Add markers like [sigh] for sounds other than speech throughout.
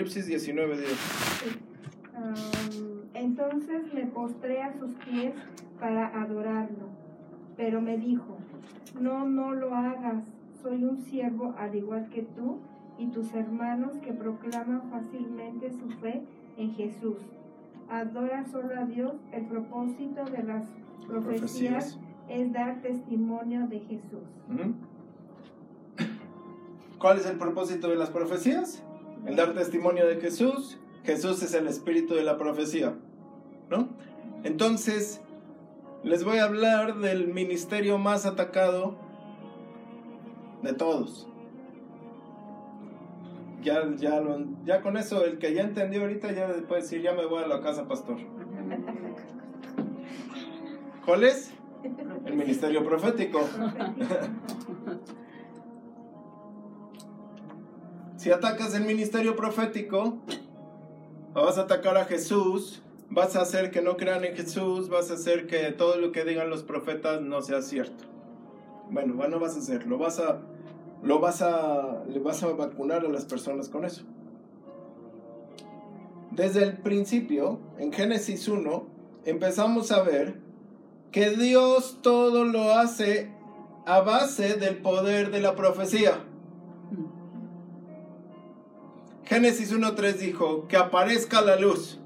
Apocalipsis 19, 10. Um, entonces me postré a sus pies para adorarlo, pero me dijo, no, no lo hagas, soy un siervo al igual que tú y tus hermanos que proclaman fácilmente su fe en Jesús. Adora solo a Dios, el propósito de las profecías, Profecías. es dar testimonio de Jesús. ¿Cuál es el propósito de las profecías? El dar testimonio de Jesús. Jesús es el espíritu de la profecía. ¿No? Entonces, les voy a hablar del ministerio más atacado de todos. Ya, ya, ya con eso, el que ya entendió ahorita ya puede decir, ya me voy a la casa, pastor. ¿Cuál es? El ministerio profético. [laughs] Si atacas el ministerio profético, vas a atacar a Jesús, vas a hacer que no crean en Jesús, vas a hacer que todo lo que digan los profetas no sea cierto. Bueno, bueno, vas a hacer, lo vas a, lo vas a, le vas a vacunar a las personas con eso. Desde el principio, en Génesis 1, empezamos a ver que Dios todo lo hace a base del poder de la profecía. Génesis 1.3 dijo, que aparezca la luz.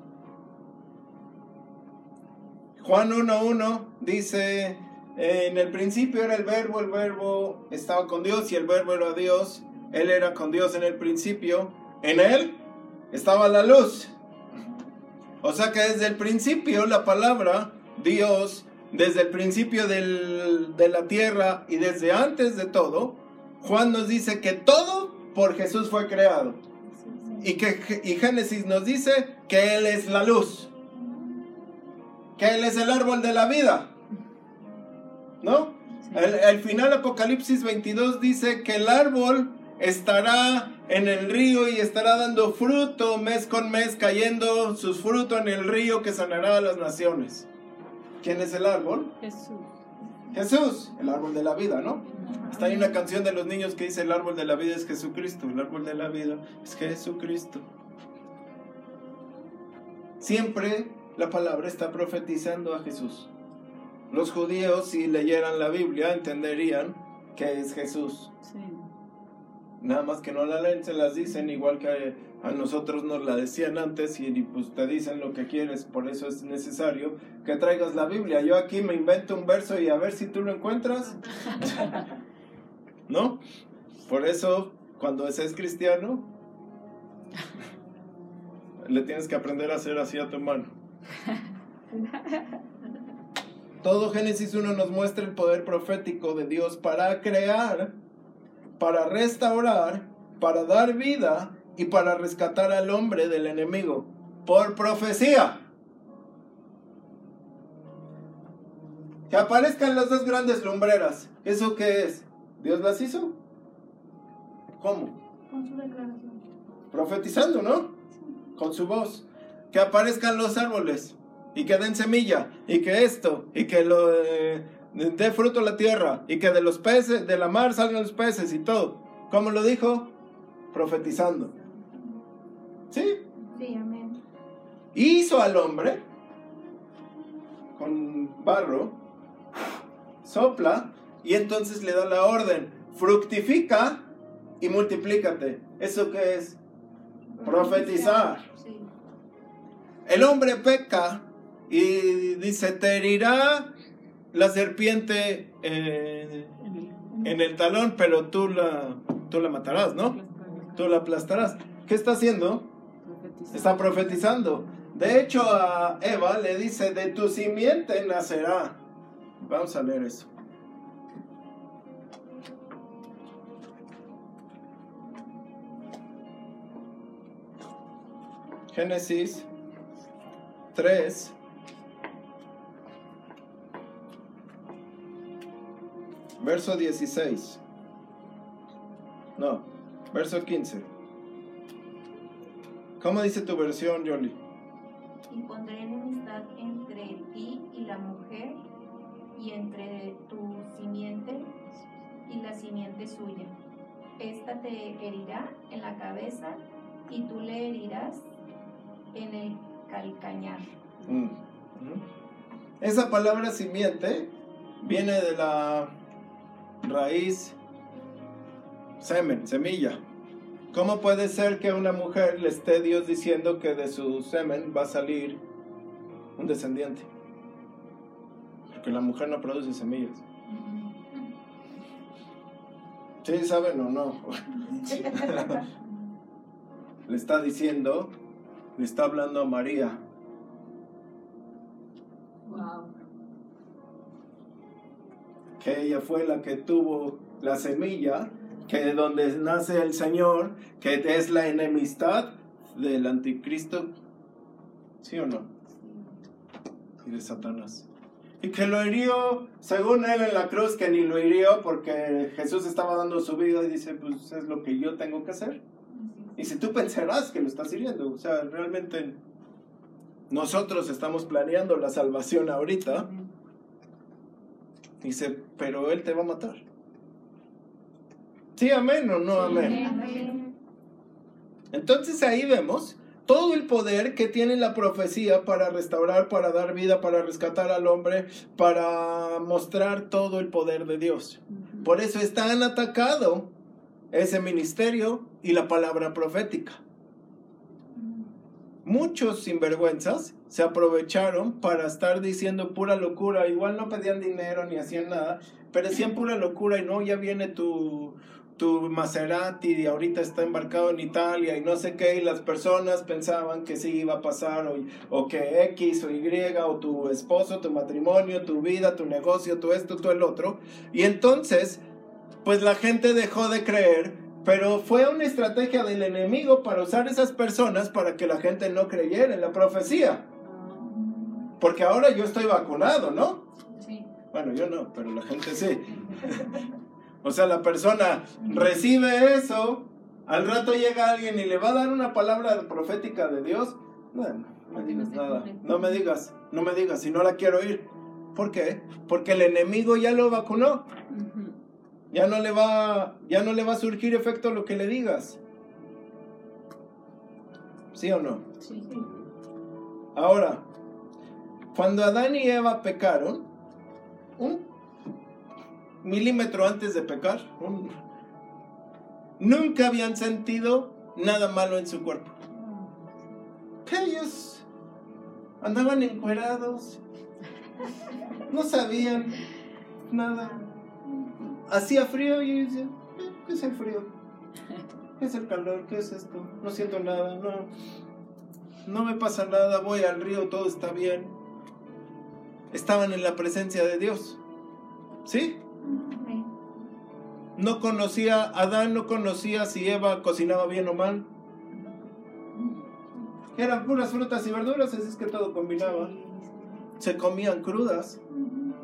Juan 1.1 dice, en el principio era el verbo, el verbo estaba con Dios y el verbo era Dios. Él era con Dios en el principio. En él estaba la luz. O sea que desde el principio la palabra Dios, desde el principio del- de la tierra y desde antes de todo, Juan nos dice que todo por Jesús fue creado. Y que y Génesis nos dice que Él es la luz. Que Él es el árbol de la vida. ¿No? El, el final Apocalipsis 22 dice que el árbol estará en el río y estará dando fruto mes con mes, cayendo sus frutos en el río que sanará a las naciones. ¿Quién es el árbol? Jesús. Jesús, el árbol de la vida, ¿no? Está ahí una canción de los niños que dice el árbol de la vida es Jesucristo, el árbol de la vida es Jesucristo. Siempre la palabra está profetizando a Jesús. Los judíos si leyeran la Biblia entenderían que es Jesús. Sí. Nada más que no la leen, se las dicen igual que a nosotros nos la decían antes y pues te dicen lo que quieres, por eso es necesario que traigas la Biblia. Yo aquí me invento un verso y a ver si tú lo encuentras. [laughs] ¿No? Por eso cuando seas cristiano le tienes que aprender a hacer así a tu mano. [laughs] Todo Génesis 1 nos muestra el poder profético de Dios para crear, para restaurar, para dar vida y para rescatar al hombre del enemigo. Por profecía. Que aparezcan las dos grandes lumbreras. ¿Eso qué es? ¿Dios las hizo? ¿Cómo? Con su declaración. Profetizando, ¿no? Con su voz. Que aparezcan los árboles y que den semilla y que esto y que lo eh, dé fruto la tierra y que de los peces, de la mar salgan los peces y todo. ¿Cómo lo dijo? Profetizando. ¿Sí? Sí, amén. hizo al hombre con barro, sopla y entonces le da la orden, fructifica y multiplícate. ¿Eso qué es? Profetizar. Sí. El hombre peca y dice, te herirá la serpiente eh, en el talón, pero tú la, tú la matarás, ¿no? Tú la aplastarás. ¿Qué está haciendo? Está profetizando. De hecho, a Eva le dice, de tu simiente nacerá. Vamos a leer eso. Génesis 3. Verso 16. No, verso 15. ¿Cómo dice tu versión, Yoli? Y pondré enemistad entre ti y la mujer, y entre tu simiente y la simiente suya. Esta te herirá en la cabeza, y tú le herirás en el calcañar. Mm. Esa palabra simiente viene de la raíz semen, semilla. ¿Cómo puede ser que una mujer le esté Dios diciendo que de su semen va a salir un descendiente? Porque la mujer no produce semillas. ¿Sí saben o no? [laughs] le está diciendo, le está hablando a María. Wow. Que ella fue la que tuvo la semilla, que de donde nace el Señor, que es la enemistad del anticristo. ¿Sí o no? Y de Satanás. Y que lo hirió, según él en la cruz, que ni lo hirió porque Jesús estaba dando su vida y dice, pues es lo que yo tengo que hacer. Y si tú pensarás que lo estás hiriendo, o sea, realmente nosotros estamos planeando la salvación ahorita. Dice, pero Él te va a matar. Sí, amén o no amén. Entonces ahí vemos todo el poder que tiene la profecía para restaurar, para dar vida, para rescatar al hombre, para mostrar todo el poder de Dios. Por eso es tan atacado ese ministerio y la palabra profética. Muchos sinvergüenzas se aprovecharon para estar diciendo pura locura. Igual no pedían dinero ni hacían nada, pero decían pura locura y no, ya viene tu, tu Maserati y ahorita está embarcado en Italia y no sé qué, y las personas pensaban que sí iba a pasar, o, o, que X o Y, o tu esposo, tu matrimonio, tu vida, tu negocio, tu esto, tu el otro. Y entonces, pues la gente dejó de creer, pero fue una estrategia del enemigo para usar esas personas para que la gente no creyera en la profecía. Porque ahora yo estoy vacunado, ¿no? Sí. Bueno, yo no, pero la gente sí. O sea, la persona recibe eso, al rato llega alguien y le va a dar una palabra profética de Dios. No, no me digas nada. No me digas, no me digas, si no la quiero oír. ¿Por qué? Porque el enemigo ya lo vacunó. Ya no le va, ya no le va a surgir efecto lo que le digas. ¿Sí o no? Sí. Ahora, cuando Adán y Eva pecaron, un milímetro antes de pecar, un- nunca habían sentido nada malo en su cuerpo. Ellos andaban encuerados, no sabían nada. Hacía frío y decían, "Eh, ¿qué es el frío? ¿Qué es el calor? ¿Qué es esto? No siento nada, no. No me pasa nada, voy al río, todo está bien. Estaban en la presencia de Dios. ¿Sí? No conocía, Adán no conocía si Eva cocinaba bien o mal. Eran puras frutas y verduras, así es que todo combinaba. Se comían crudas,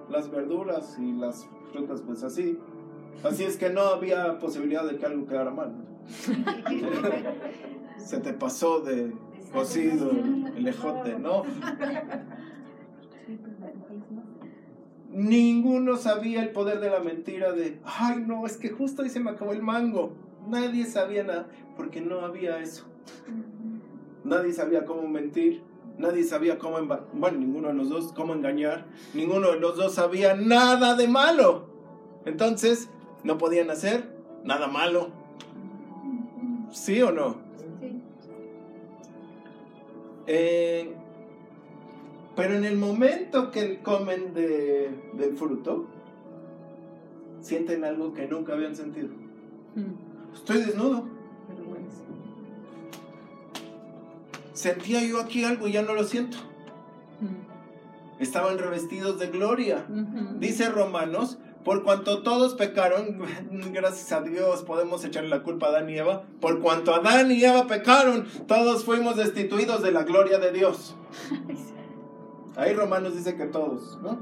las verduras y las frutas, pues así. Así es que no había posibilidad de que algo quedara mal. [laughs] Se te pasó de cocido el ejote, ¿no? Ninguno sabía el poder de la mentira de, ay no, es que justo ahí se me acabó el mango. Nadie sabía nada, porque no había eso. Nadie sabía cómo mentir, nadie sabía cómo, bueno, ninguno de los dos, cómo engañar, ninguno de los dos sabía nada de malo. Entonces, no podían hacer nada malo. ¿Sí o no? Sí. Eh, pero en el momento que comen de, del fruto, sienten algo que nunca habían sentido. Estoy desnudo. Sentía yo aquí algo y ya no lo siento. Estaban revestidos de gloria. Dice Romanos, por cuanto todos pecaron, [laughs] gracias a Dios podemos echarle la culpa a Adán y Eva, por cuanto Adán y Eva pecaron, todos fuimos destituidos de la gloria de Dios. [laughs] Ahí Romanos dice que todos, ¿no?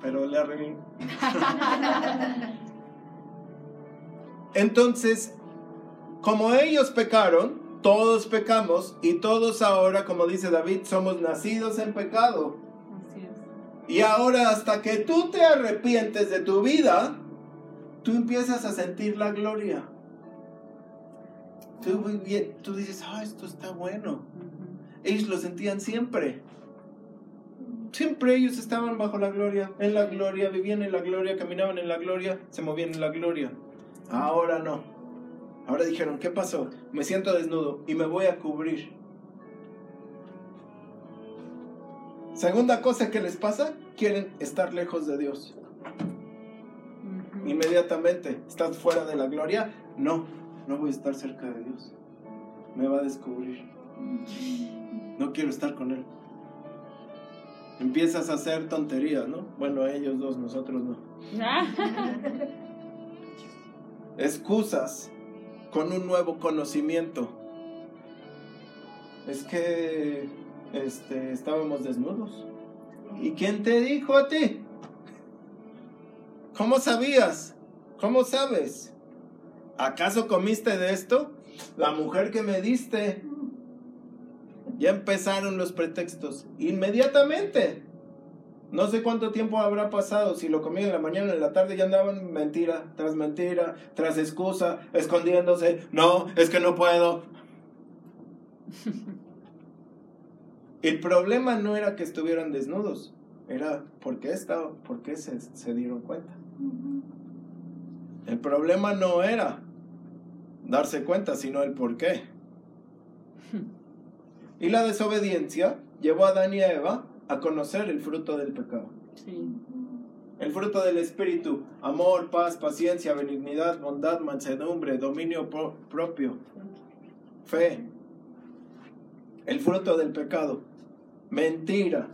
Pero le arreglé. [laughs] Entonces, como ellos pecaron, todos pecamos y todos ahora, como dice David, somos nacidos en pecado. Y ahora hasta que tú te arrepientes de tu vida, tú empiezas a sentir la gloria. Tú, tú dices, ah, esto está bueno. Ellos lo sentían siempre. Siempre ellos estaban bajo la gloria, en la gloria, vivían en la gloria, caminaban en la gloria, se movían en la gloria. Ahora no. Ahora dijeron, ¿qué pasó? Me siento desnudo y me voy a cubrir. Segunda cosa que les pasa, quieren estar lejos de Dios. Inmediatamente, ¿estás fuera de la gloria? No, no voy a estar cerca de Dios. Me va a descubrir. No quiero estar con Él empiezas a hacer tonterías, ¿no? Bueno, ellos dos, nosotros no. [laughs] Excusas con un nuevo conocimiento. Es que este, estábamos desnudos. ¿Y quién te dijo a ti? ¿Cómo sabías? ¿Cómo sabes? ¿Acaso comiste de esto? La mujer que me diste ya empezaron los pretextos. Inmediatamente. No sé cuánto tiempo habrá pasado, si lo comí en la mañana, en la tarde ya andaban mentira tras mentira, tras excusa, escondiéndose. No, es que no puedo. [laughs] El problema no era que estuvieran desnudos, era por qué, estaba, por qué se, se dieron cuenta. El problema no era darse cuenta, sino el por qué. [laughs] Y la desobediencia llevó a Adán y a Eva a conocer el fruto del pecado. El fruto del Espíritu, amor, paz, paciencia, benignidad, bondad, mansedumbre, dominio propio, fe. El fruto del pecado, mentira.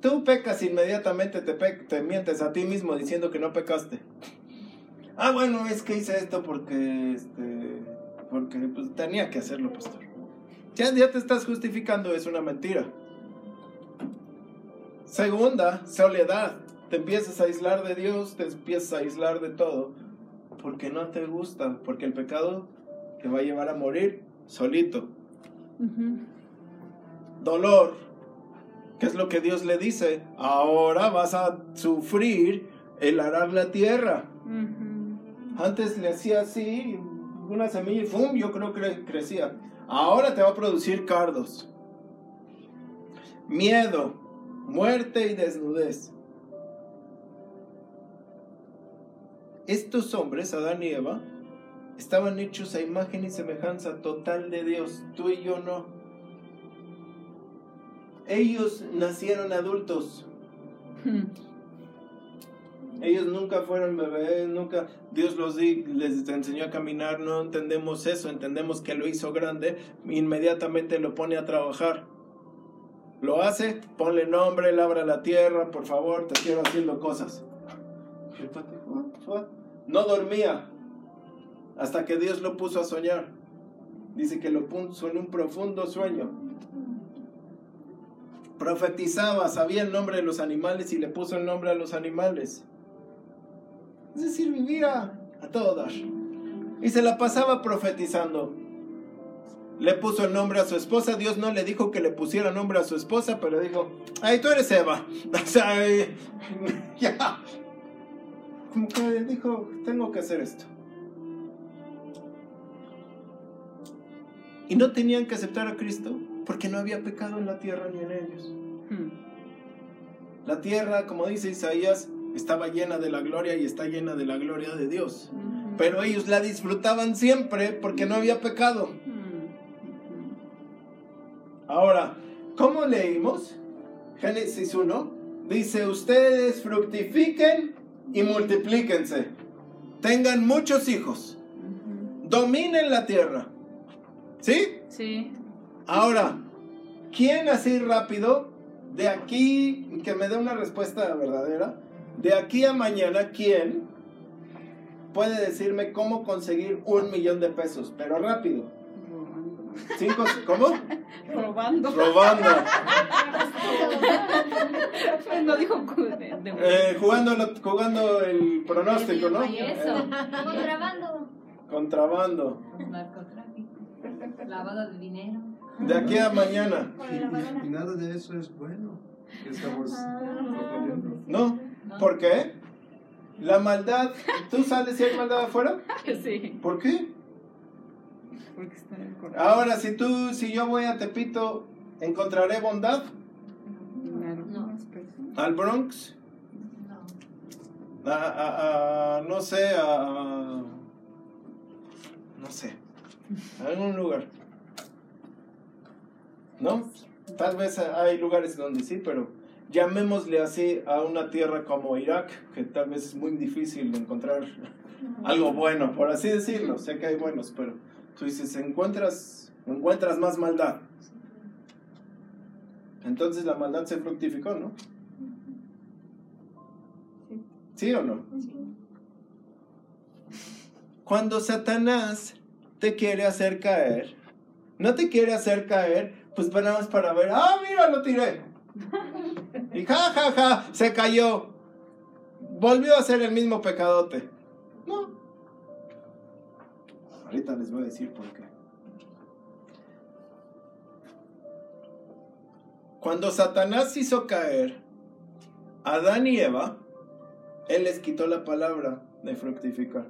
Tú pecas inmediatamente, te, te mientes a ti mismo diciendo que no pecaste. Ah, bueno, es que hice esto porque este, porque pues, tenía que hacerlo, pastor. Ya, ya te estás justificando, es una mentira. Segunda, soledad. Te empiezas a aislar de Dios, te empiezas a aislar de todo, porque no te gusta, porque el pecado te va a llevar a morir solito. Dolor. ¿Qué es lo que Dios le dice? Ahora vas a sufrir el arar la tierra. Antes le hacía así, una semilla y ¡fum! Yo creo que crecía. Ahora te va a producir cardos. Miedo, muerte y desnudez. Estos hombres, Adán y Eva, estaban hechos a imagen y semejanza total de Dios. Tú y yo no. Ellos nacieron adultos. Hmm. Ellos nunca fueron bebés, nunca Dios los les enseñó a caminar, no entendemos eso, entendemos que lo hizo grande, inmediatamente lo pone a trabajar. Lo hace, ponle nombre, labra la tierra, por favor, te quiero haciendo cosas. No dormía hasta que Dios lo puso a soñar. Dice que lo puso en un profundo sueño. Profetizaba, sabía el nombre de los animales y le puso el nombre a los animales. Es decir, vivía a todo Y se la pasaba profetizando. Le puso el nombre a su esposa. Dios no le dijo que le pusiera nombre a su esposa, pero dijo, ay, tú eres Eva. [laughs] [laughs] Ya. Como que dijo, tengo que hacer esto. Y no tenían que aceptar a Cristo porque no había pecado en la tierra ni en ellos. Hmm. La tierra, como dice Isaías, estaba llena de la gloria y está llena de la gloria de Dios. Pero ellos la disfrutaban siempre porque no había pecado. Ahora, ¿cómo leímos? Génesis 1 dice, ustedes fructifiquen y multiplíquense. Tengan muchos hijos. Dominen la tierra. ¿Sí? Sí. Ahora, ¿quién así rápido de aquí que me dé una respuesta verdadera? De aquí a mañana, ¿quién puede decirme cómo conseguir un millón de pesos? Pero rápido. Cinco, ¿Cómo? Robando. Robando. [laughs] no dijo eh, jugando, jugando el pronóstico, ¿no? Contrabando. Contrabando. Narcotráfico. Lavado de dinero. De aquí a mañana. Y, nada de eso es bueno. Estamos No. ¿Por qué? La maldad, ¿tú sabes si hay maldad afuera? [laughs] Sí. ¿Por qué? Porque está en el corazón. Ahora, si tú, si yo voy a Tepito, ¿encontraré bondad? No. ¿Al Bronx? No. A, a- a- no sé, a... No sé. A algún lugar. ¿No? Tal vez hay lugares donde sí, pero llamémosle así a una tierra como Irak, que tal vez es muy difícil encontrar algo bueno, por así decirlo. Sé que hay buenos, pero tú dices, encuentras, encuentras más maldad. Entonces la maldad se fructificó, ¿no? ¿Sí o no? Cuando Satanás te quiere hacer caer, no te quiere hacer caer, pues nada más para ver, ah, mira, lo tiré. Y ja, ja, ja, se cayó. Volvió a ser el mismo pecadote. No. Ahorita les voy a decir por qué. Cuando Satanás hizo caer a Adán y Eva, él les quitó la palabra de fructificar.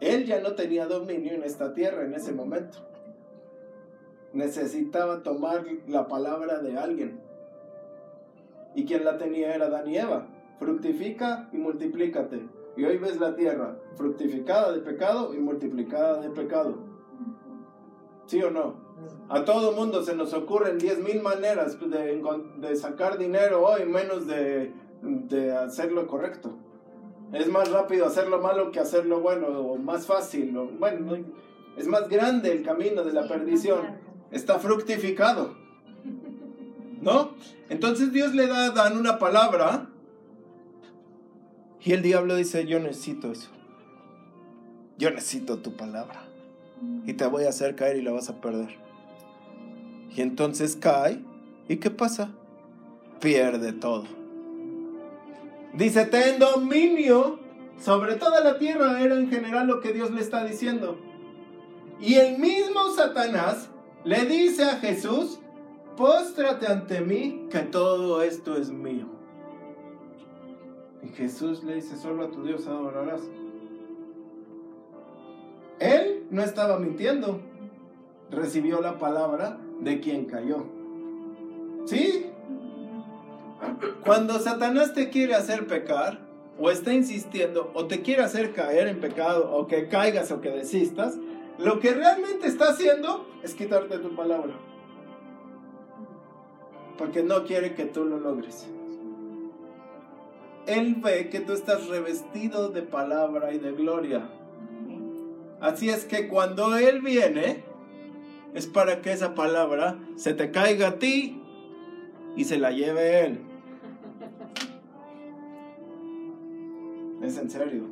Él ya no tenía dominio en esta tierra en ese momento. Necesitaba tomar la palabra de alguien. Y quien la tenía era Eva. Fructifica y multiplícate. Y hoy ves la tierra fructificada de pecado y multiplicada de pecado. ¿Sí o no? A todo mundo se nos ocurren 10 mil maneras de, de sacar dinero hoy, menos de, de hacer lo correcto. Es más rápido hacer lo malo que hacer lo bueno, o más fácil, o, bueno, no- es más grande el camino de la perdición. Está fructificado. ¿No? Entonces Dios le da a Adán una palabra y el diablo dice, yo necesito eso. Yo necesito tu palabra. Y te voy a hacer caer y la vas a perder. Y entonces cae. ¿Y qué pasa? Pierde todo. Dice, ten dominio sobre toda la tierra. Era en general lo que Dios le está diciendo. Y el mismo Satanás le dice a Jesús, póstrate ante mí, que todo esto es mío. Y Jesús le dice, solo a tu Dios adorarás. Él no estaba mintiendo. Recibió la palabra de quien cayó. ¿Sí? Cuando Satanás te quiere hacer pecar, o está insistiendo, o te quiere hacer caer en pecado, o que caigas o que desistas, lo que realmente está haciendo es quitarte tu palabra. Porque no quiere que tú lo logres. Él ve que tú estás revestido de palabra y de gloria. Así es que cuando Él viene, es para que esa palabra se te caiga a ti y se la lleve Él. Es en serio.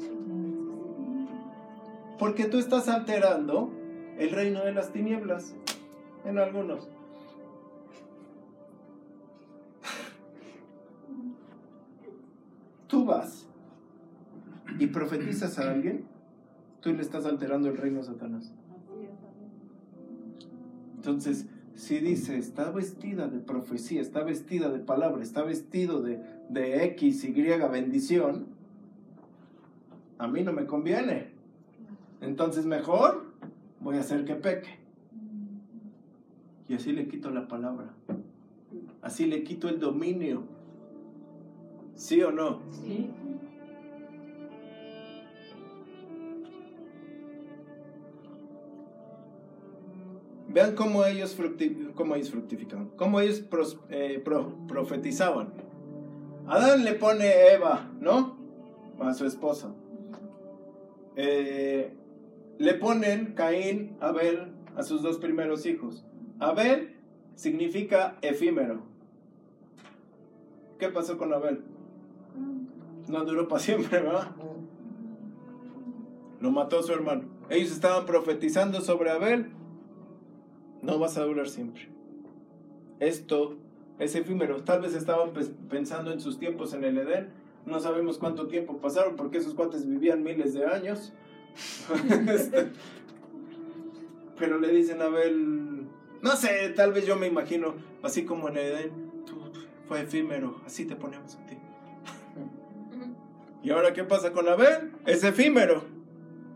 Porque tú estás alterando el reino de las tinieblas en algunos. Tú vas y profetizas a alguien, tú le estás alterando el reino a Satanás. Entonces, si dice, está vestida de profecía, está vestida de palabra, está vestido de, de X, Y, bendición, a mí no me conviene. Entonces, mejor voy a hacer que peque. Y así le quito la palabra. Así le quito el dominio. ¿Sí o no? Sí. Vean cómo ellos, cómo ellos fructificaban, cómo ellos eh, pro- profetizaban. Adán le pone Eva, ¿no? A su esposa. Eh, le ponen Caín, Abel, a sus dos primeros hijos. Abel significa efímero. ¿Qué pasó con Abel? No duró para siempre, ¿verdad? Lo mató su hermano. Ellos estaban profetizando sobre Abel. No vas a durar siempre. Esto es efímero. Tal vez estaban pensando en sus tiempos en el Edén. No sabemos cuánto tiempo pasaron porque esos cuates vivían miles de años. [laughs] Este, pero le dicen a Abel, no sé, tal vez yo me imagino, así como en Edén, tú, fue efímero, así te ponemos a ti. ¿Y ahora qué pasa con Abel? Es efímero.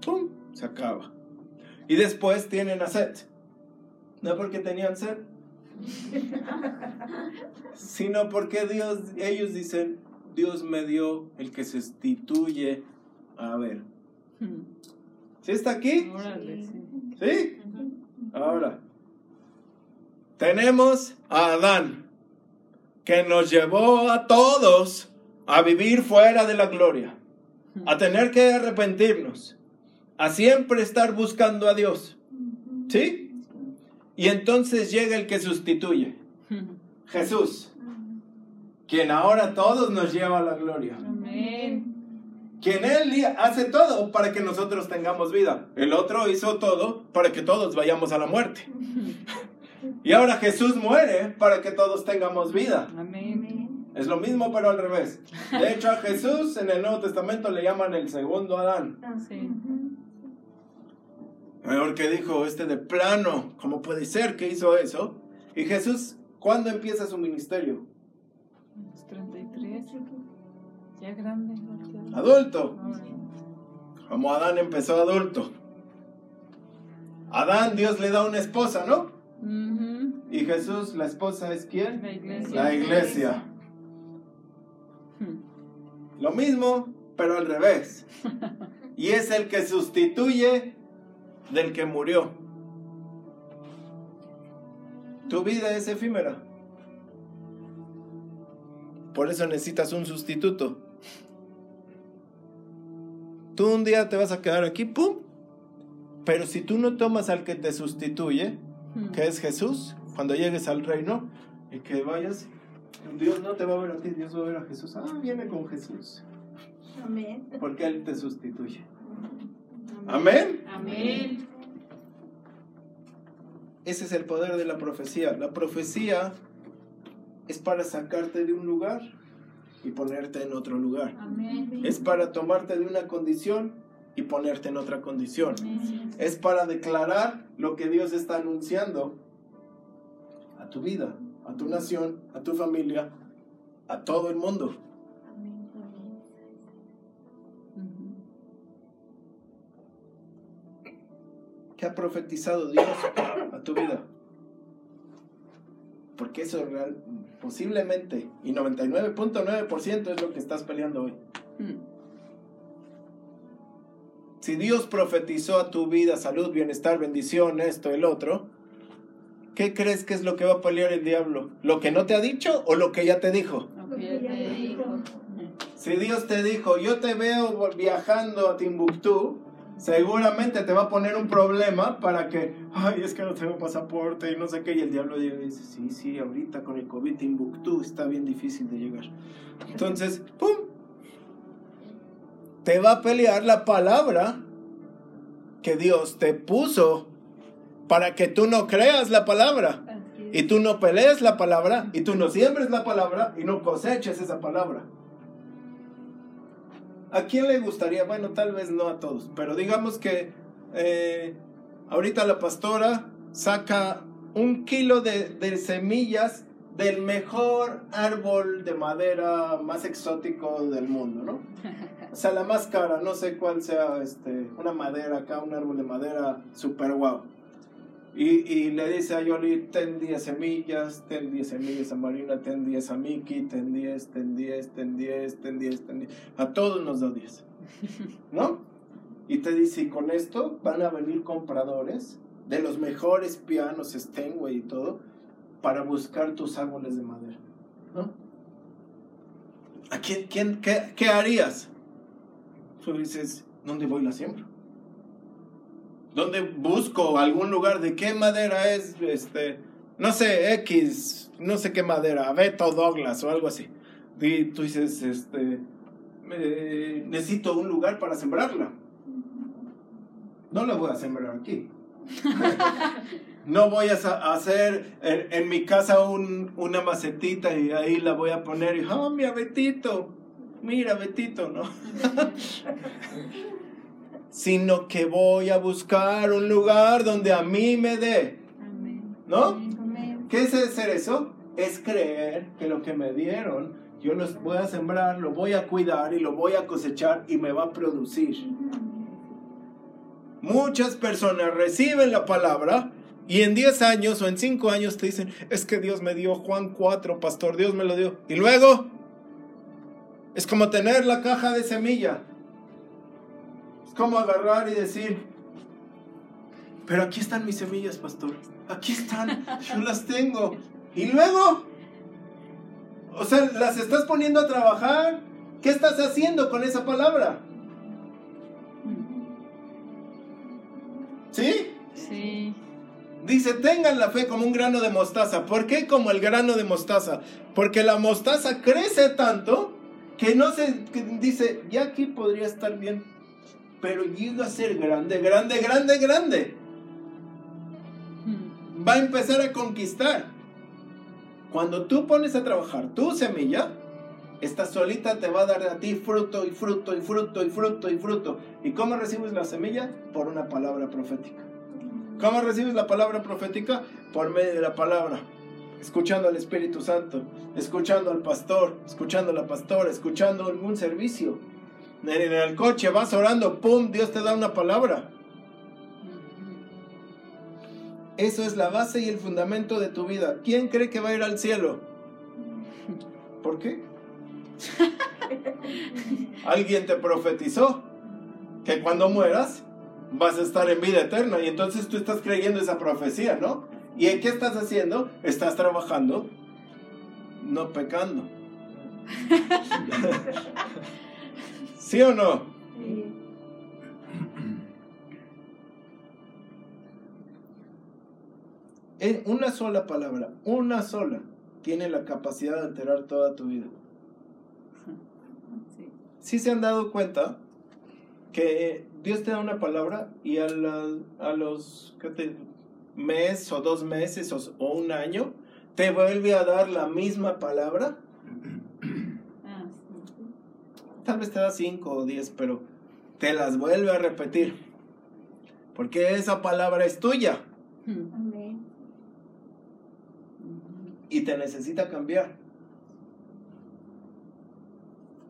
¡pum! Se acaba. Y después tienen a Set. No porque tenían sed, sino porque Dios, ellos dicen, Dios me dio el que sustituye. A ver. ¿sí está aquí? ¿Sí? Ahora, tenemos a Adán, que nos llevó a todos a vivir fuera de la gloria, a tener que arrepentirnos, a siempre estar buscando a Dios. ¿Sí? Y entonces llega el que sustituye. [laughs] Jesús, quien ahora todos nos lleva a la gloria. Amén. Quien Él hace todo para que nosotros tengamos vida. El otro hizo todo para que todos vayamos a la muerte. [laughs] Y ahora Jesús muere para que todos tengamos vida. Amén. Es lo mismo pero al revés. De hecho a Jesús en el Nuevo Testamento le llaman el segundo Adán. Sí. Porque dijo este de plano, ¿cómo puede ser que hizo eso? Y Jesús, ¿cuándo empieza su ministerio? Los 33. Ya grande. ¿no? Adulto. Como Adán empezó adulto. Adán, Dios le da una esposa, ¿no? Y Jesús, la esposa es quién? La iglesia. La iglesia. Hmm. Lo mismo, pero al revés. [laughs] Y es el que sustituye del que murió. Tu vida es efímera. Por eso necesitas un sustituto. Tú un día te vas a quedar aquí, ¡pum! Pero si tú no tomas al que te sustituye, Hmm. que es Jesús, cuando llegues al reino y que vayas, Dios no te va a ver a ti, Dios va a ver a Jesús. Ah, viene con Jesús, Amén. porque Él te sustituye. Amén. Amén. Ese es el poder de la profecía. La profecía es para sacarte de un lugar y ponerte en otro lugar. Amén. Es para tomarte de una condición y ponerte en otra condición. Es para declarar lo que Dios está anunciando a tu vida, a tu nación, a tu familia, a todo el mundo. Ujú. Ha profetizado Dios a tu vida? Porque eso real, posiblemente y 99.9% es lo que estás peleando hoy. Hmm. Si Dios profetizó a tu vida salud, bienestar, bendición, esto, el otro, ¿qué crees que es lo que va a pelear el diablo? ¿Lo que no te ha dicho o lo que ya te dijo? Lo que ya te dijo. Si Dios te dijo, yo te veo viajando a Timbuktu, seguramente te va a poner un problema para que, ay, es que no tengo pasaporte y no sé qué. Y el diablo dice, sí, sí, ahorita con el COVID Timbuktu está bien difícil de llegar. Entonces, ¡pum! Te va a pelear la palabra que Dios te puso para que tú no creas la palabra. Y tú no pelees la palabra, y tú no siembres la palabra, y no coseches esa palabra. ¿A quién le gustaría? Bueno, tal vez no a todos, pero digamos que eh, ahorita la pastora saca un kilo de, semillas del mejor árbol de madera más exótico del mundo, ¿no? O sea, la más cara, no sé cuál sea, este, una madera acá, un árbol de madera super guau. Y, y le dice a Yoli, ten 10 semillas, ten 10 semillas a Marina, ten 10 a Miki, ten 10, ten 10, ten 10, ten 10, ten 10. A todos nos da 10. [laughs] ¿No? Y te dice, y con esto van a venir compradores de los mejores pianos Steinway y todo para buscar tus árboles de madera. ¿No? ¿A quién, quién, qué, qué harías? Tú dices, ¿dónde voy la siembro? ¿Dónde busco algún lugar de qué madera es? Este, no sé, X, no sé qué madera, Beto Douglas o algo así. Y tú dices, este, eh, necesito un lugar para sembrarla. No la voy a sembrar aquí. [laughs] No voy a hacer en, en mi casa un- una macetita y ahí la voy a poner y, oh, mira, Betito, mira, Betito, ¿no? [laughs] Sino que voy a buscar un lugar donde a mí me dé, Amén. ¿no? Amén. ¿Qué es hacer eso? Es creer que lo que me dieron, yo lo voy a sembrar, lo voy a cuidar y lo voy a cosechar y me va a producir. Muchas personas reciben la palabra y en 10 años o en 5 años te dicen, es que Dios me dio Juan 4, pastor, Dios me lo dio. Y luego es como tener la caja de semilla. Es como agarrar y decir, pero aquí están mis semillas, pastor. Aquí están, yo las tengo. Y luego, o sea, las estás poniendo a trabajar. ¿Qué estás haciendo con esa palabra? ¿Sí? Sí. Dice, tengan la fe como un grano de mostaza. ¿Por qué como el grano de mostaza? Porque la mostaza crece tanto que no se que dice, ya aquí podría estar bien. Pero llega a ser grande, grande, grande, grande. Va a empezar a conquistar. Cuando tú pones a trabajar tu semilla, esta solita te va a dar a ti fruto y fruto y fruto y fruto y fruto. ¿Y cómo recibes la semilla? Por una palabra profética. ¿Cómo recibes la palabra profética? Por medio de la palabra. Escuchando al Espíritu Santo, escuchando al pastor, escuchando a la pastora, escuchando algún servicio. En el coche vas orando, ¡pum! Dios te da una palabra. Eso es la base y el fundamento de tu vida. ¿Quién cree que va a ir al cielo? ¿Por qué? [laughs] Alguien te profetizó que cuando mueras vas a estar en vida eterna y entonces tú estás creyendo esa profecía, ¿no? ¿Y en qué estás haciendo? Estás trabajando, no pecando. [laughs] ¿Sí o no? Sí. En una sola palabra, una sola, tiene la capacidad de alterar toda tu vida. Sí. ¿Sí se han dado cuenta que Dios te da una palabra y a, la- a los ¿qué te, mes o dos meses o, o un año te vuelve a dar la misma palabra? Ah, sí. Tal vez te da cinco o diez, pero te las vuelve a repetir. Porque esa palabra es tuya. Amén. y te necesita cambiar.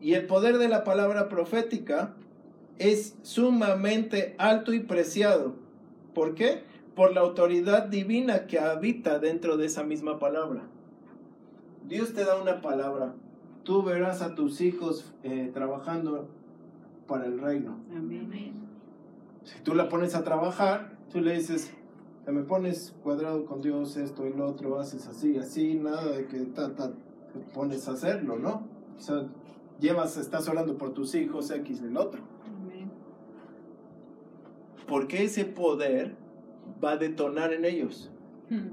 Y el poder de la palabra profética es sumamente alto y preciado. ¿Por qué? Por la autoridad divina que habita dentro de esa misma palabra. Dios te da una palabra. Tú verás a tus hijos eh, trabajando para el reino. Amén. Si tú la pones a trabajar, tú le dices, te me pones cuadrado con Dios, esto y lo otro, haces así, así, nada de que ta, ta, te pones a hacerlo, ¿no? O sea, llevas, estás orando por tus hijos, X y el otro. Amén. Porque ese poder va a detonar en ellos. Hmm.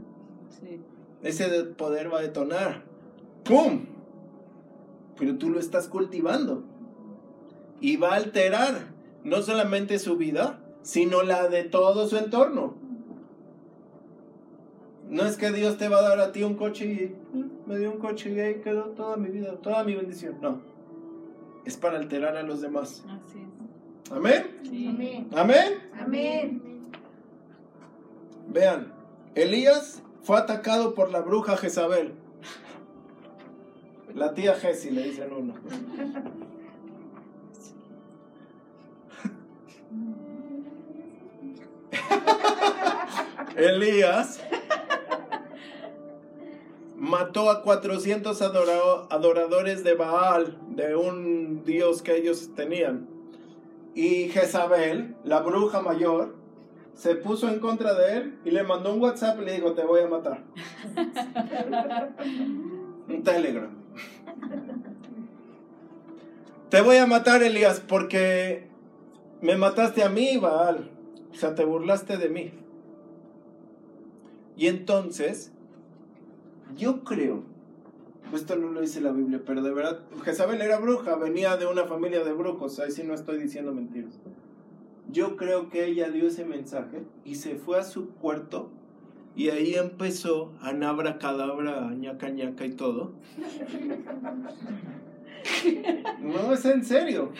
Sí. Ese de- poder va a detonar. ¡Pum! Pero tú lo estás cultivando. Y va a alterar no solamente su vida, sino la de todo su entorno. No es que Dios te va a dar a ti un coche y "Mm, me dio un coche y ahí quedó toda mi vida, toda mi bendición. No. Es para alterar a los demás. Así es. Amén. Sí. Amén. Amén. Amén. Vean, Elías fue atacado por la bruja Jezabel. La tía Jesi le dicen uno. [laughs] Elías mató a 400 adora- adoradores de Baal, de un dios que ellos tenían. Y Jezabel, la bruja mayor, se puso en contra de él y le mandó un WhatsApp y le dijo, te voy a matar. [laughs] un Telegram. Te voy a matar, Elías, porque me mataste a mí, Baal. O sea, te burlaste de mí. Y entonces, yo creo, esto no lo dice la Biblia, pero de verdad, Jezabel era bruja, venía de una familia de brujos, ahí sí no estoy diciendo mentiras. Yo creo que ella dio ese mensaje y se fue a su cuarto y ahí empezó a nabra cadabra, ñaca ñaca y todo. [laughs] No, es en serio.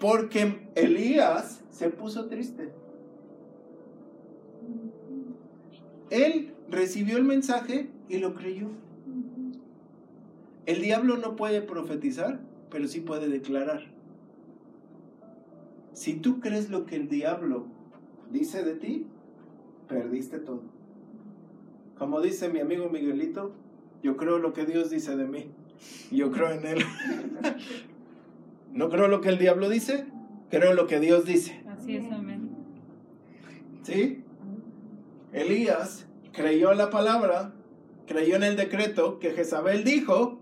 Porque Elías se puso triste. Él recibió el mensaje y lo creyó. El diablo no puede profetizar, pero sí puede declarar. Si tú crees lo que el diablo dice de ti, perdiste todo. Como dice mi amigo Miguelito, yo creo lo que Dios dice de mí. Yo creo en él. [laughs] no creo lo que el diablo dice, creo lo que Dios dice. Así es, amén. ¿Sí? Elías creyó en la palabra, creyó en el decreto que Jezabel dijo,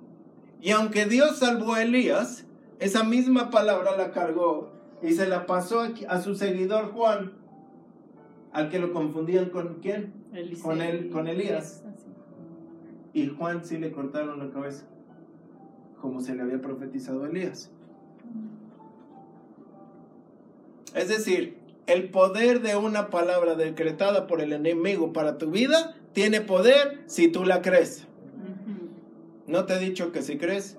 y aunque Dios salvó a Elías, esa misma palabra la cargó y se la pasó a, su seguidor Juan, al que lo confundían con quién. Eliseo. Con él- con Elías. Y Juan sí le cortaron la cabeza, como se le había profetizado a Elías. Es decir, el poder de una palabra decretada por el enemigo para tu vida tiene poder si tú la crees. No te he dicho que si crees,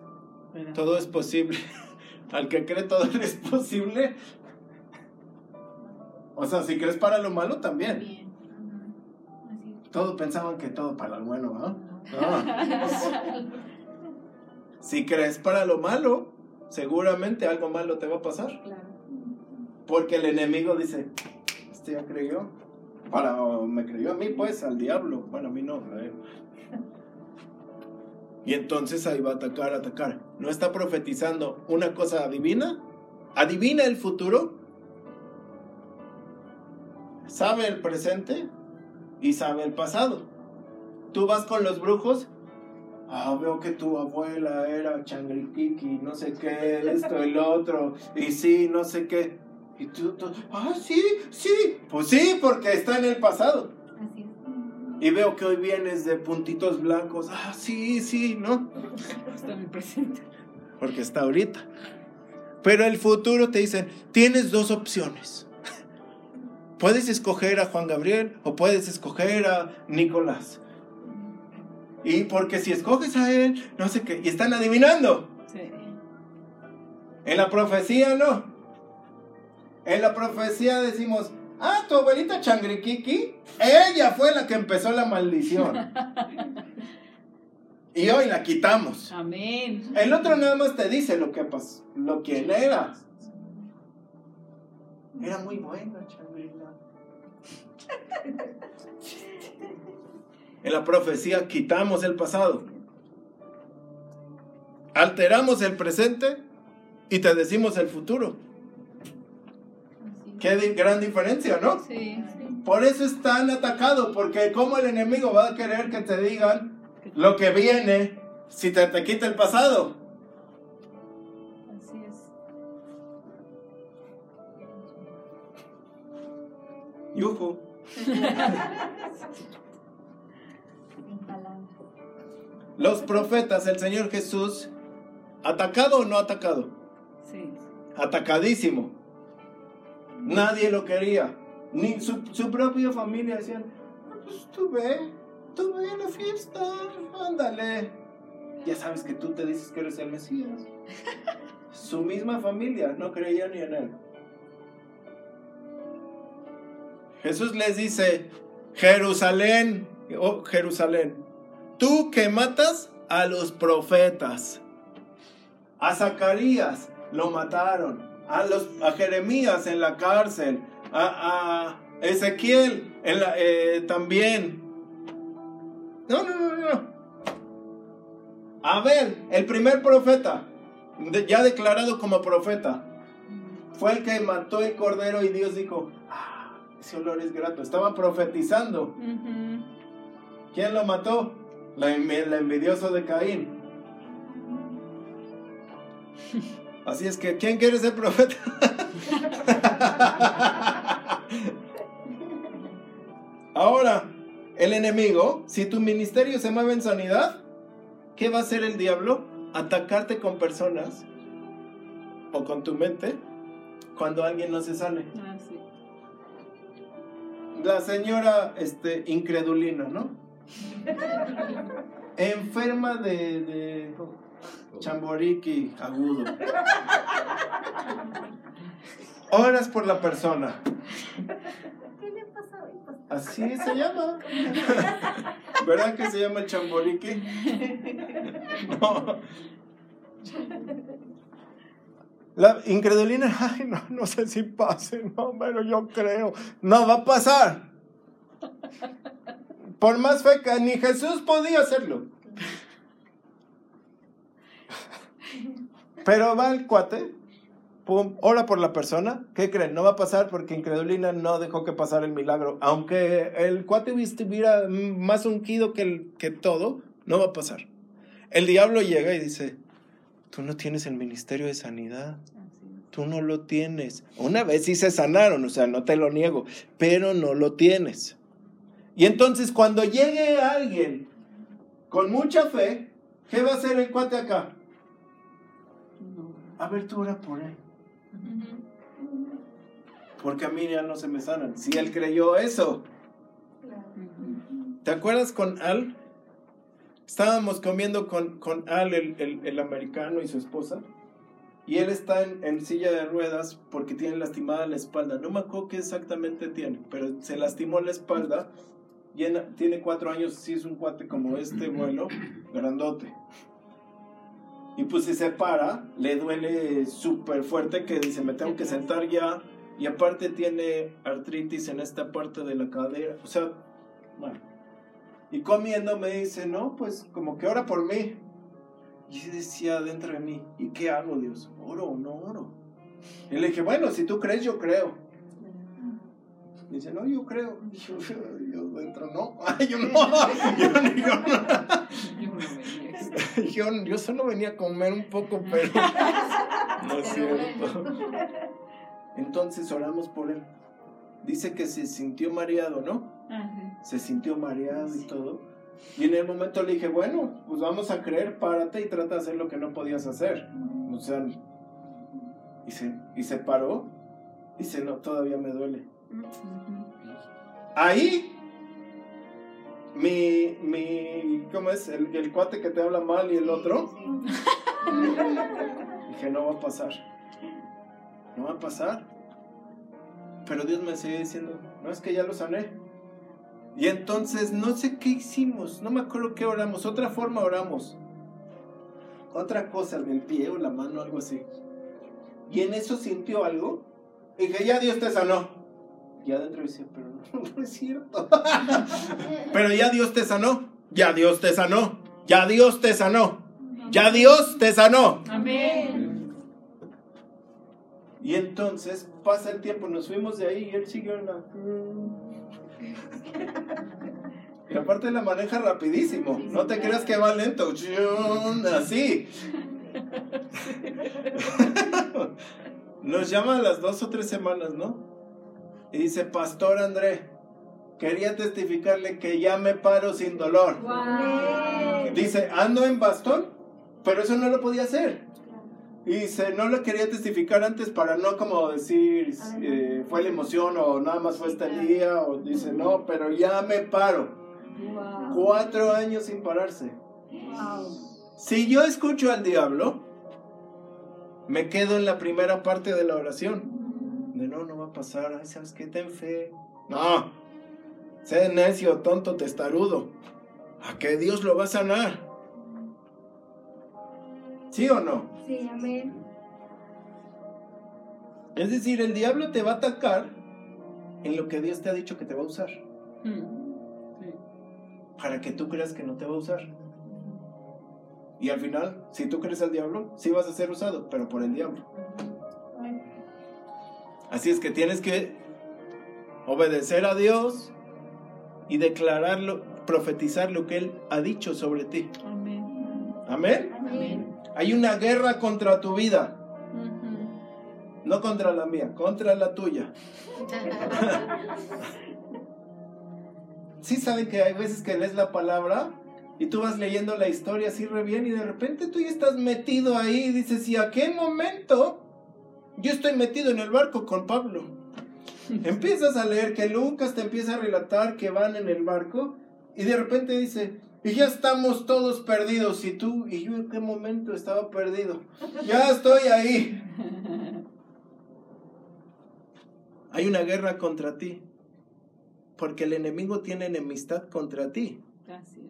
todo es posible. [laughs] Al que cree todo es posible. O sea, si crees para lo malo también. Todos pensaban que todo para lo bueno, ¿no? [laughs] No. [laughs] Si crees para lo malo, seguramente algo malo te va a pasar. Claro. Porque el enemigo dice, este ya creyó. Para, me creyó a mí, pues, al diablo. Bueno, a mí no. a él. Y entonces ahí va a atacar, atacar. ¿No está profetizando una cosa adivina? ¿Adivina el futuro? ¿Sabe el presente? Y sabe el pasado. Tú vas con los brujos. Ah, veo que tu abuela era changriquiqui, no sé qué, esto lo otro. Y sí, no sé qué. Y tú, tú, ah, sí, sí. Pues sí, porque está en el pasado. Así es. Y veo que hoy vienes de puntitos blancos. Ah, sí, sí, ¿no? Está en el presente. Porque está ahorita. Pero el futuro te dicen, tienes dos opciones. Puedes escoger a Juan Gabriel o puedes escoger a Nicolás. Y porque si escoges a él, no sé qué, y están adivinando. Sí. En la profecía no. En la profecía decimos, ah, tu abuelita Changriquiqui, ella fue la que empezó la maldición. [laughs] y hoy la quitamos. Amén. El otro nada más te dice lo que pasó, lo que él era. Era muy buena, Changrila. [laughs] En la profecía quitamos el pasado. Alteramos el presente y te decimos el futuro. Qué gran diferencia, ¿no? Sí. Por eso es tan atacado, porque como el enemigo va a querer que te digan lo que viene si te, te quita el pasado. Así es. Yujú. [laughs] Los profetas, el Señor Jesús, atacado o no atacado, Sí. atacadísimo. Nadie lo quería, ni su, su propia familia decían, "Ah, pues tú ve, tú ve a la fiesta, ándale. Ya sabes que tú te dices que eres el Mesías. [laughs] Su misma familia no creía ni en él. Jesús les dice, Jerusalén, oh Jerusalén, tú que matas a los profetas. A Zacarías lo mataron. A, los, a Jeremías en la cárcel. A, a Ezequiel en la- eh, también. No, no, no, no. Abel, el primer profeta, ya declarado como profeta, fue el que mató el cordero y Dios dijo, ah, ese olor es grato. Estaba profetizando. ¿Quién lo mató? La, envi- el envidioso de Caín. Así es que, ¿quién quiere ser profeta? [laughs] Ahora, el enemigo, si tu ministerio se mueve en sanidad, ¿qué va a hacer el diablo? Atacarte con personas o con tu mente cuando alguien no se sane. Ah, sí. La señora este, incredulina, ¿no? Enferma de, de chamboriqui agudo. Horas por la persona. ¿Qué le pasa hoy? Así se llama. ¿Verdad que se llama el chamboriqui? No. La incredulidad, ay, no, no sé si pase, no, pero yo creo. No va a pasar. Por más fe que ni Jesús podía hacerlo. Pero va el cuate, pum, ora por la persona. ¿Qué creen? No va a pasar porque Incredulina no dejó que pasara el milagro. Aunque el cuate estuviera más ungido que, el, que todo, no va a pasar. El diablo llega y dice, tú no tienes el ministerio de sanidad. Tú no lo tienes. Una vez sí se sanaron, o sea, no te lo niego, pero no lo tienes. Y entonces cuando llegue alguien con mucha fe, ¿qué va a hacer el cuate acá? A ver, tú ora por él. Porque a mí ya no se me sanan. Si él creyó eso. ¿Te acuerdas con Al? Estábamos comiendo con, con Al, el, el, el americano y su esposa. Y él está en, en, silla de ruedas porque tiene lastimada la espalda. No me acuerdo qué exactamente tiene, pero se lastimó la espalda. Llena, tiene cuatro años, sí es un cuate como este vuelo, grandote. Y pues si se para, le duele súper fuerte que dice, me tengo que sentar ya. Y aparte tiene artritis en esta parte de la cadera. O sea, bueno. Y comiendo me dice, no, pues como que ora por mí. Y decía dentro de mí, ¿y qué hago, Dios? ¿Oro o no oro? Y le dije, bueno, si tú crees, yo creo. Y dice, no, yo creo. [laughs] Yo, yo dentro, no. [laughs] Ay, yo no. Yo, yo, [laughs] yo, no. yo, yo solo venía a comer un poco, pero no es cierto. Entonces oramos por él. Dice que se sintió mareado, ¿no? Se sintió mareado y todo. Y en el momento le dije, bueno, pues vamos a creer, párate y trata de hacer lo que no podías hacer. O sea, y se, y se paró. Y dice, no, todavía me duele. Ahí, mi, mi, ¿cómo es? El, el cuate que te habla mal y el otro. Dije, no va a pasar. No va a pasar. Pero Dios me sigue diciendo, no es que ya lo sané. Y entonces no sé qué hicimos, no me acuerdo qué oramos, otra forma oramos. Otra cosa, el pie o la mano, algo así. Y en eso sintió algo. Y dije, ya Dios te sanó. Y adentro decía, pero no, [laughs] no es cierto. [laughs] pero ya Dios te sanó. Ya Dios te sanó. Ya Dios te sanó. Ya Dios te sanó. Amén. Y entonces pasa el tiempo, nos fuimos de ahí y él siguió en la... [laughs] Y aparte la maneja rapidísimo. No te creas que va lento. Así. Nos llama a las dos o tres semanas, ¿no? Y dice, Pastor André, quería testificarle que ya me paro sin dolor. Wow. Dice, ando en bastón, pero eso no lo podía hacer. Y dice, no lo quería testificar antes para no como decir, eh, fue la emoción o nada más fue este día, o dice, no, pero ya me paro. Wow. Cuatro años sin pararse. Wow. Si yo escucho al diablo, me quedo en la primera parte de la oración. No, no va a pasar, ay, ¿sabes qué? Ten fe. No, sé necio, tonto, testarudo. A que Dios lo va a sanar. ¿Sí o no? Sí, amén. Es decir, el diablo te va a atacar en lo que Dios te ha dicho que te va a usar. Para que tú creas que no te va a usar. Y al final, si tú crees al diablo, sí vas a ser usado, pero por el diablo. Así es que tienes que obedecer a Dios y declararlo, profetizar lo que Él ha dicho sobre ti. Amén. Amén. Amén. Hay una guerra contra tu vida, no contra la mía, contra la tuya. Sí saben que hay veces que lees la palabra y tú vas leyendo la historia así re bien y de repente tú ya estás metido ahí y dices, ¿y a qué momento yo estoy metido en el barco con Pablo? Empiezas a leer que Lucas te empieza a relatar que van en el barco y de repente dice, y ya estamos todos perdidos. ¿Y tú? ¿Y yo en qué momento estaba perdido? Ya estoy ahí. Hay una guerra contra ti. Porque el enemigo tiene enemistad contra ti. Así es.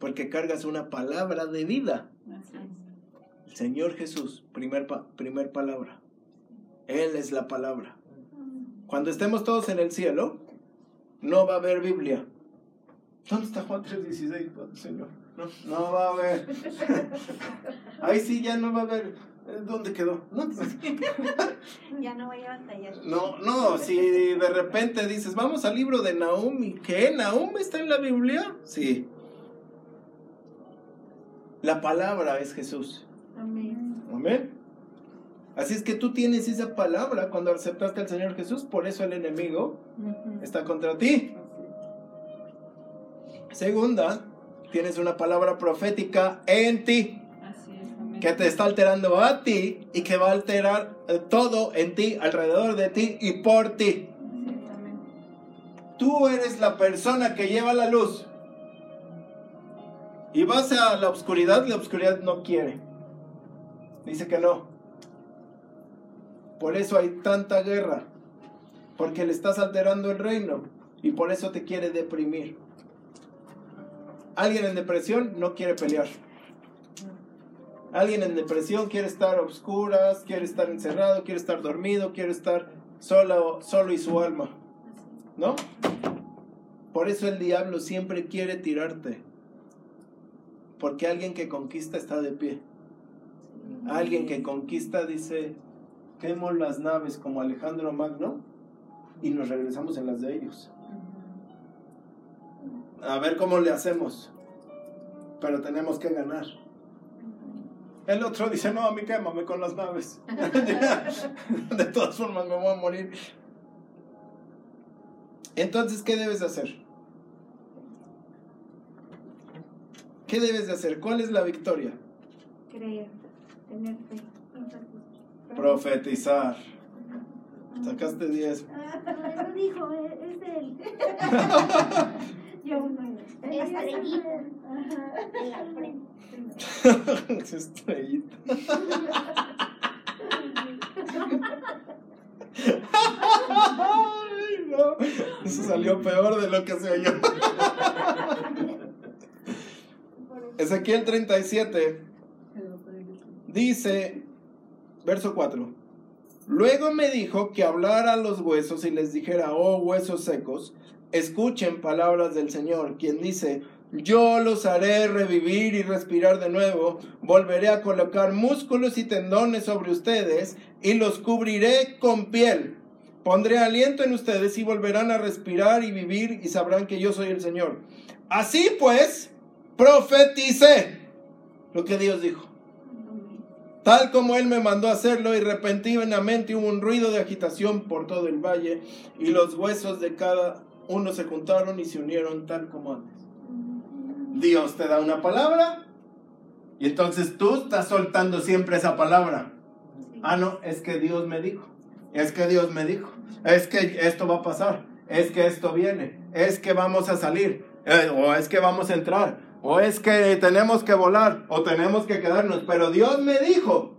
Porque cargas una palabra de vida. Así es. El Señor Jesús, primer, pa- primer palabra. Él es la palabra. Cuando estemos todos en el cielo, no va a haber Biblia. ¿Dónde está Juan 3.16, Padre Señor? No, no va a haber. [laughs] Ahí sí ya no va a haber. ¿Dónde quedó? No, [laughs] Ya no voy a batallar. no, no, si de repente dices, vamos al libro de Nahum, ¿qué? ¿Nahum está en la Biblia? Sí. La palabra es Jesús. Amén. Amén. Así es que tú tienes esa palabra cuando aceptaste al Señor Jesús, por eso el enemigo está contra ti. Segunda, tienes una palabra profética en ti que te está alterando a ti y que va a alterar eh, todo en ti, alrededor de ti y por ti. Tú eres la persona que lleva la luz. Y vas a la oscuridad, la oscuridad no quiere. Dice que no. Por eso hay tanta guerra. Porque le estás alterando el reino. Y por eso te quiere deprimir. Alguien en depresión no quiere pelear. Alguien en depresión quiere estar a obscuras, quiere estar encerrado, quiere estar dormido, quiere estar solo, solo y su alma. ¿No? Por eso el diablo siempre quiere tirarte. Porque alguien que conquista está de pie. Alguien que conquista dice, quemo las naves como Alejandro Magno y nos regresamos en las de ellos. A ver cómo le hacemos. Pero tenemos que ganar. El otro dice, no, a mí quémame con las naves. [laughs] de todas formas me voy a morir. Entonces, ¿qué debes de hacer? ¿Qué debes de hacer? ¿Cuál es la victoria? Creer, tener fe. Profetizar. Sacaste 10. Ah, lo dijo, eh, es él. [laughs] Yo no. Estrellita. Ajá. En la frente. [laughs] Estrellita. [laughs] Ay, no. Eso salió peor de lo que se oyó. Ezequiel 37 dice, verso 4. Luego me dijo que hablara a los huesos y les dijera, oh huesos secos, escuchen palabras del Señor, quien dice, yo los haré revivir y respirar de nuevo, volveré a colocar músculos y tendones sobre ustedes y los cubriré con piel. Pondré aliento en ustedes y volverán a respirar y vivir y sabrán que yo soy el Señor. Así pues, profeticé lo que Dios dijo. Tal como él me mandó hacerlo y repentinamente hubo un ruido de agitación por todo el valle y los huesos de cada uno se juntaron y se unieron tal como antes. Dios te da una palabra y entonces tú estás soltando siempre esa palabra. Ah, no, es que Dios me dijo. Es que Dios me dijo. Es que esto va a pasar. Es que esto viene. Es que vamos a salir. Eh, o es que vamos a entrar. O es que tenemos que volar. O tenemos que quedarnos. Pero Dios me dijo.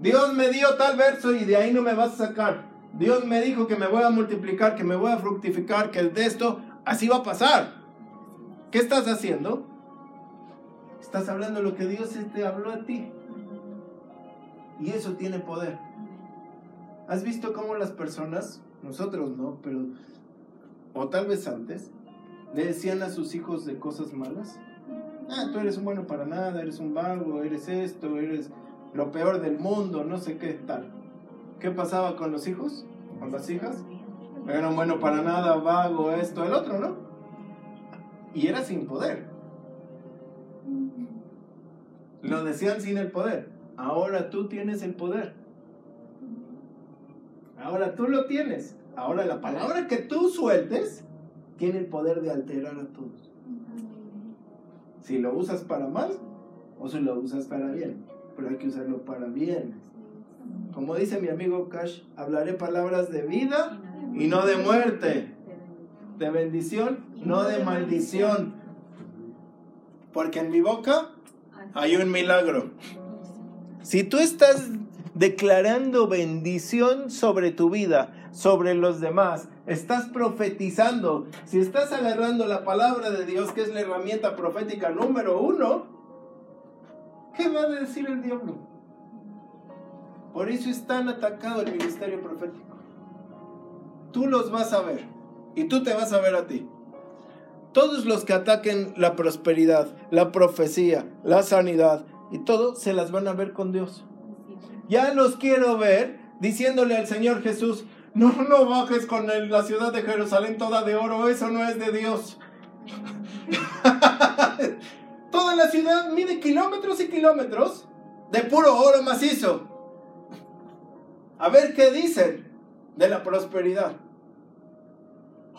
Dios me dio tal verso y de ahí no me vas a sacar. Dios me dijo que me voy a multiplicar, que me voy a fructificar, que de esto así va a pasar. ¿Qué estás haciendo? Estás hablando lo que Dios te habló a ti. Y eso tiene poder. ¿Has visto cómo las personas, nosotros no, pero, o tal vez antes, le decían a sus hijos de cosas malas? Ah, tú eres un bueno para nada, eres un vago, eres esto, eres lo peor del mundo, no sé qué tal. ¿Qué pasaba con los hijos? ¿Con las hijas? Era un bueno para nada, vago, esto, el otro, ¿no? Y era sin poder. Lo decían sin el poder. Ahora tú tienes el poder. Ahora tú lo tienes. Ahora la palabra que tú sueltes tiene el poder de alterar a todos. Si lo usas para mal o si lo usas para bien. Pero hay que usarlo para bien. Como dice mi amigo Cash, hablaré palabras de vida y no de muerte. De bendición, no de maldición. Porque en mi boca hay un milagro. Si tú estás declarando bendición sobre tu vida, sobre los demás, estás profetizando, si estás agarrando la palabra de Dios, que es la herramienta profética número uno, ¿qué va a decir el diablo? Por eso es tan atacado el ministerio profético. Tú los vas a ver y tú te vas a ver a ti. Todos los que ataquen la prosperidad, la profecía, la sanidad y todo, se las van a ver con Dios. Ya los quiero ver diciéndole al Señor Jesús, no, no bajes con la ciudad de Jerusalén toda de oro, eso no es de Dios. [laughs] toda la ciudad mide kilómetros y kilómetros de puro oro macizo. A ver qué dicen de la prosperidad.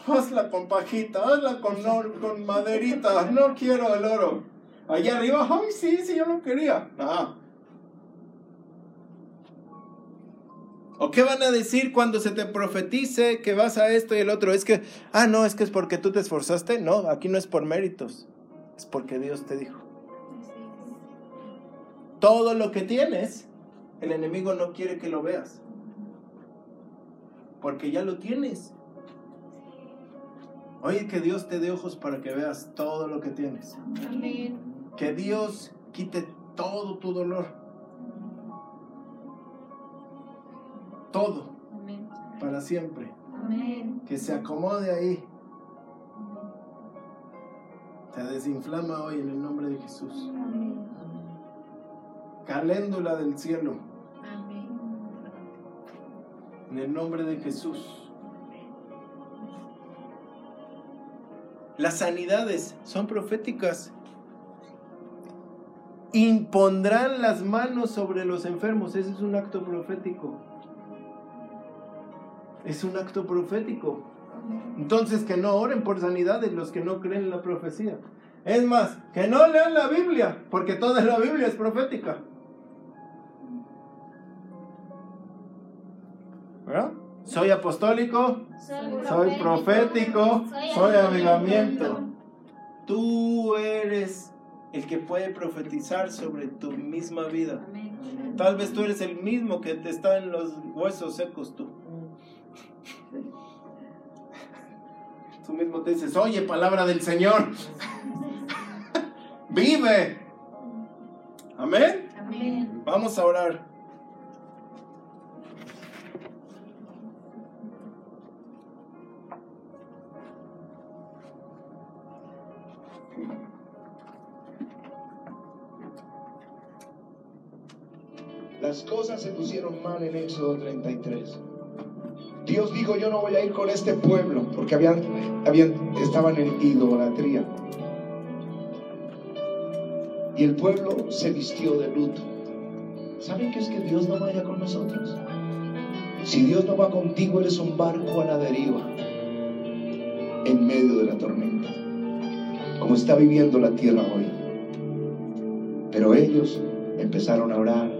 Hazla con pajita, hazla con, or- con maderita, no quiero el oro. Allá arriba, ay, sí, sí, yo lo quería. Ah. ¿O qué van a decir cuando se te profetice que vas a esto y el otro? Es que, ah, no, es que es porque tú te esforzaste. No, aquí no es por méritos, es porque Dios te dijo. Todo lo que tienes, el enemigo no quiere que lo veas. Porque ya lo tienes. Oye, que Dios te dé ojos para que veas todo lo que tienes. Amén. Que Dios quite todo tu dolor. Todo, Amén. para siempre. Amén. Que se acomode ahí. Se desinflama hoy en el nombre de Jesús. Amén. Caléndula del cielo, Amén. en el nombre de Jesús. Las sanidades son proféticas. Impondrán las manos sobre los enfermos. Ese es un acto profético. Es un acto profético. Entonces que no oren por sanidades los que no creen en la profecía. Es más, que no lean la Biblia, porque toda la Biblia es profética. ¿Verdad? Soy apostólico, soy profético, soy avivamiento. Tú eres el que puede profetizar sobre tu misma vida. Tal vez tú eres el mismo que te está en los huesos secos tú. Tú mismo te dices, oye, palabra del Señor. [laughs] Vive. Amén. Amén. Vamos a orar. Las cosas se pusieron mal en Éxodo 33. Dios dijo, yo no voy a ir con este pueblo porque habían, habían, estaban en idolatría. Y el pueblo se vistió de luto. ¿Saben qué es que Dios no vaya con nosotros? Si Dios no va contigo, eres un barco a la deriva en medio de la tormenta, como está viviendo la tierra hoy. Pero ellos empezaron a orar,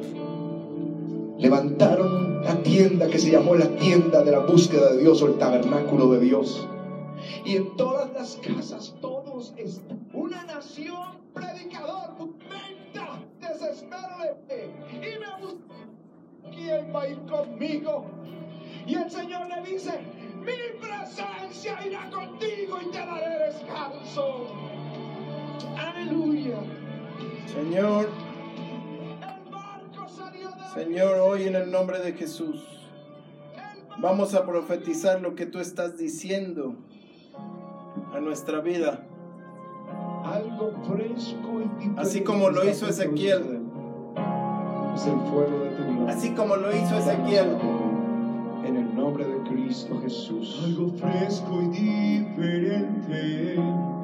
levantaron la tienda que se llamó la tienda de la búsqueda de Dios o el tabernáculo de Dios. Y en todas las casas, todos, es una nación predicador, venta, desespérate. Y me busca quién va a ir conmigo. Y el Señor le dice, mi presencia irá contigo y te daré descanso. Aleluya. Señor, Señor, hoy en el nombre de Jesús, vamos a profetizar lo que tú estás diciendo a nuestra vida. algo fresco y diferente Así como lo hizo Ezequiel. suceder. Es el fuego de tu gloria. Así como lo hizo Ezequiel. En el nombre de Cristo Jesús. Algo fresco y diferente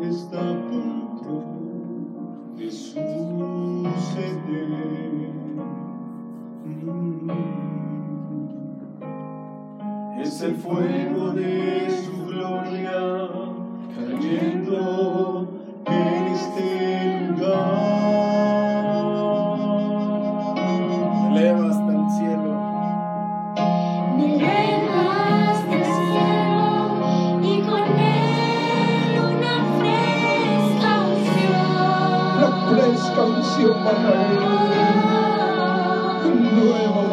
está a punto de suceder. Mm. Es el fuego de su gloria cayendo en este lugar. Eleva hasta el cielo. Me elevas del cielo y con él una fresca La fresca unción va a caer.